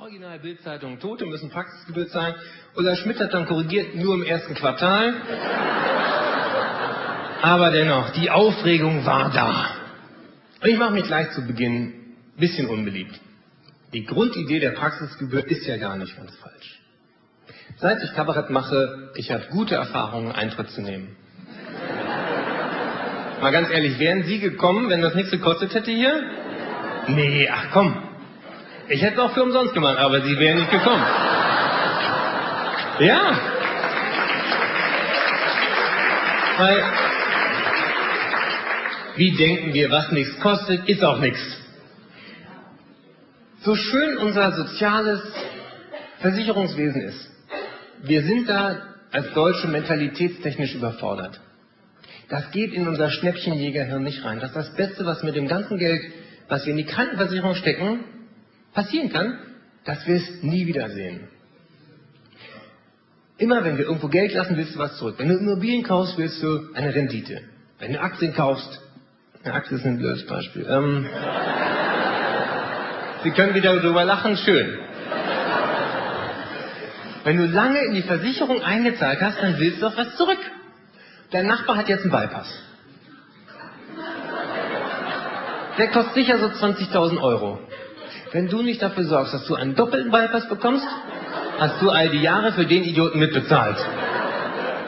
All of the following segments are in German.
Original Bildzeitung, Tote müssen Praxisgebühr zahlen. Ulla Schmidt hat dann korrigiert, nur im ersten Quartal. Aber dennoch, die Aufregung war da. Und ich mache mich gleich zu Beginn ein bisschen unbeliebt. Die Grundidee der Praxisgebühr ist ja gar nicht ganz falsch. Seit ich Kabarett mache, ich habe gute Erfahrungen, Eintritt zu nehmen. Mal ganz ehrlich, wären Sie gekommen, wenn das nichts gekostet hätte hier? Nee, ach komm. Ich hätte es auch für umsonst gemacht, aber Sie wären nicht gekommen. Ja. Weil, wie denken wir, was nichts kostet, ist auch nichts. So schön unser soziales Versicherungswesen ist, wir sind da als Deutsche mentalitätstechnisch überfordert. Das geht in unser Schnäppchenjägerhirn nicht rein. Das ist das Beste, was mit dem ganzen Geld, was wir in die Krankenversicherung stecken, passieren kann, dass wir es nie wiedersehen. Immer wenn wir irgendwo Geld lassen, willst du was zurück. Wenn du Immobilien kaufst, willst du eine Rendite. Wenn du Aktien kaufst, eine Aktie ist ein blödes Beispiel. Ähm, Sie können wieder darüber lachen, schön. Wenn du lange in die Versicherung eingezahlt hast, dann willst du auch was zurück. Dein Nachbar hat jetzt einen Bypass. Der kostet sicher so 20.000 Euro. Wenn du nicht dafür sorgst, dass du einen doppelten Bypass bekommst, hast du all die Jahre für den Idioten mitbezahlt.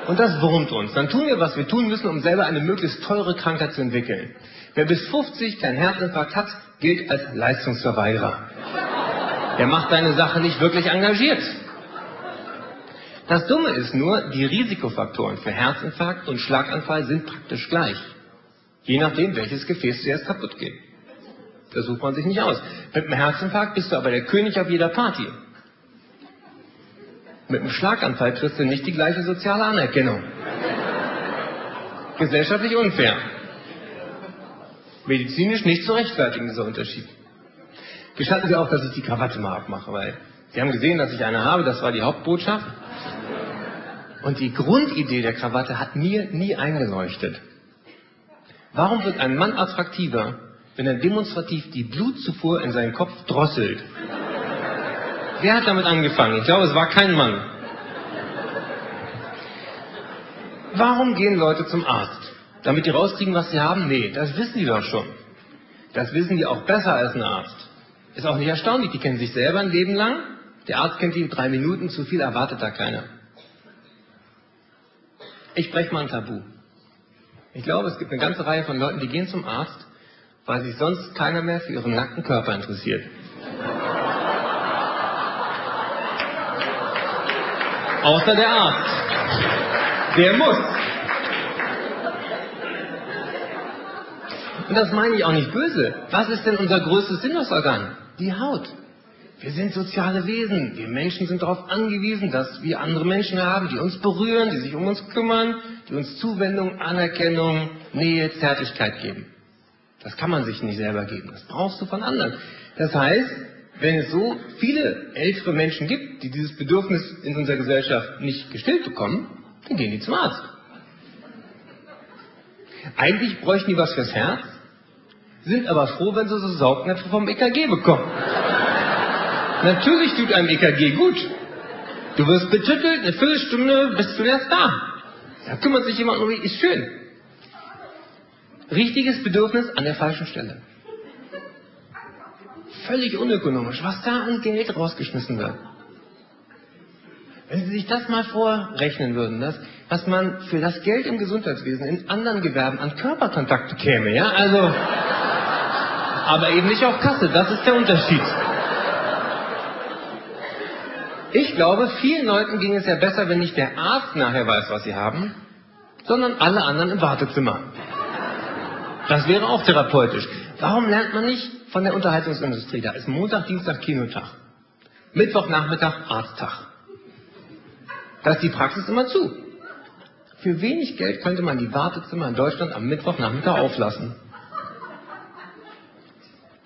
Und das wurmt uns. Dann tun wir, was wir tun müssen, um selber eine möglichst teure Krankheit zu entwickeln. Wer bis 50 keinen Herzinfarkt hat, gilt als Leistungsverweigerer. Der macht seine Sache nicht wirklich engagiert. Das Dumme ist nur, die Risikofaktoren für Herzinfarkt und Schlaganfall sind praktisch gleich. Je nachdem, welches Gefäß zuerst kaputt geht. Das sucht man sich nicht aus. Mit einem Herzinfarkt bist du aber der König auf jeder Party. Mit einem Schlaganfall kriegst du nicht die gleiche soziale Anerkennung. Gesellschaftlich unfair. Medizinisch nicht zu rechtfertigen, dieser Unterschied. Gestatten Sie auch, dass ich die Krawatte mal abmache, weil Sie haben gesehen, dass ich eine habe, das war die Hauptbotschaft. Und die Grundidee der Krawatte hat mir nie eingeleuchtet. Warum wird ein Mann attraktiver, wenn er demonstrativ die Blutzufuhr in seinen Kopf drosselt? Wer hat damit angefangen? Ich glaube, es war kein Mann. Warum gehen Leute zum Arzt? Damit die rauskriegen, was sie haben? Nee, das wissen die doch schon. Das wissen die auch besser als ein Arzt. Ist auch nicht erstaunlich, die kennen sich selber ein Leben lang. Der Arzt kennt die in drei Minuten, zu viel erwartet da keiner. Ich breche mal ein Tabu. Ich glaube, es gibt eine ganze Reihe von Leuten, die gehen zum Arzt, weil sich sonst keiner mehr für ihren nackten Körper interessiert. Außer der Arzt. Der muss. Und das meine ich auch nicht böse. Was ist denn unser größtes Sinnesorgan? Die Haut. Wir sind soziale Wesen. Wir Menschen sind darauf angewiesen, dass wir andere Menschen haben, die uns berühren, die sich um uns kümmern, die uns Zuwendung, Anerkennung, Nähe, Zärtlichkeit geben. Das kann man sich nicht selber geben. Das brauchst du von anderen. Das heißt, wenn es so viele ältere Menschen gibt, die dieses Bedürfnis in unserer Gesellschaft nicht gestillt bekommen, dann gehen die zum Arzt. Eigentlich bräuchten die was fürs Herz, sind aber froh, wenn sie so Saugnäpfe vom EKG bekommen. Natürlich tut einem EKG gut. Du wirst betüttelt, eine Viertelstunde bist du erst da. Da kümmert sich jemand um dich, ist schön. Richtiges Bedürfnis an der falschen Stelle. Völlig unökonomisch, was da an Geld rausgeschmissen wird. Wenn Sie sich das mal vorrechnen würden, das, was man für das Geld im Gesundheitswesen in anderen Gewerben an Körperkontakt bekäme, ja, also, aber eben nicht auf Kasse, das ist der Unterschied. Ich glaube, vielen Leuten ging es ja besser, wenn nicht der Arzt nachher weiß, was sie haben, sondern alle anderen im Wartezimmer. Das wäre auch therapeutisch. Warum lernt man nicht von der Unterhaltungsindustrie? Da ist Montag, Dienstag Kinotag. Mittwochnachmittag Arzttag. Da ist die Praxis immer zu. Für wenig Geld könnte man die Wartezimmer in Deutschland am Mittwochnachmittag auflassen.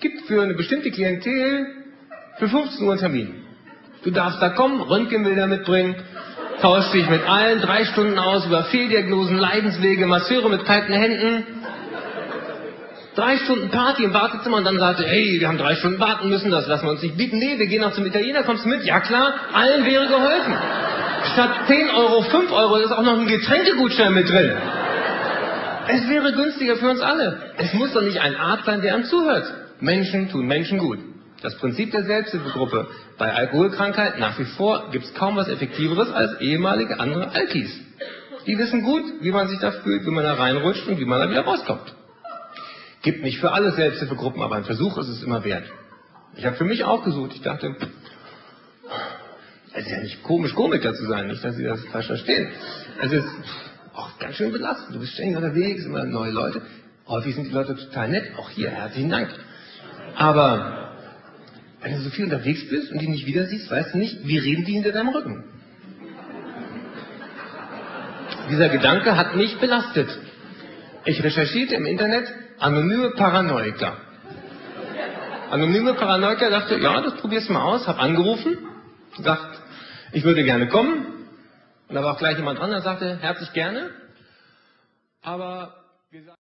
Gibt für eine bestimmte Klientel für 15 Uhr einen Termin. Du darfst da kommen, Röntgenbilder mitbringen, tauschst dich mit allen drei Stunden aus über Fehldiagnosen, Leidenswege, Masseure mit kalten Händen. Drei Stunden Party im Wartezimmer und dann sagte, hey, wir haben drei Stunden warten müssen, das lassen wir uns nicht bieten. Nee, wir gehen noch zum Italiener, kommst du mit? Ja klar, allen wäre geholfen. Statt 10 Euro, 5 Euro ist auch noch ein Getränkegutschein mit drin. Es wäre günstiger für uns alle. Es muss doch nicht ein Arzt sein, der einem zuhört. Menschen tun Menschen gut. Das Prinzip der Selbsthilfegruppe. Bei Alkoholkrankheit nach wie vor gibt es kaum was Effektiveres als ehemalige andere Alkis. Die wissen gut, wie man sich da fühlt, wie man da reinrutscht und wie man da wieder rauskommt. Gibt nicht für alle Selbsthilfegruppen, aber ein Versuch ist es immer wert. Ich habe für mich auch gesucht. Ich dachte, es ist ja nicht komisch, Komiker zu sein, nicht, dass Sie das falsch verstehen. Es ist auch ganz schön belastend. Du bist ständig unterwegs, immer neue Leute. Häufig sind die Leute total nett. Auch hier, herzlichen Dank. Aber wenn du so viel unterwegs bist und die nicht wieder siehst, weißt du nicht, wie reden die hinter deinem Rücken. Dieser Gedanke hat mich belastet. Ich recherchierte im Internet anonyme Paranoiker. Anonyme Paranoiker dachte, ja, das probierst du mal aus, hab angerufen, sagt, ich würde gerne kommen. Und da war auch gleich jemand dran, der sagte, herzlich gerne. Aber wir sagen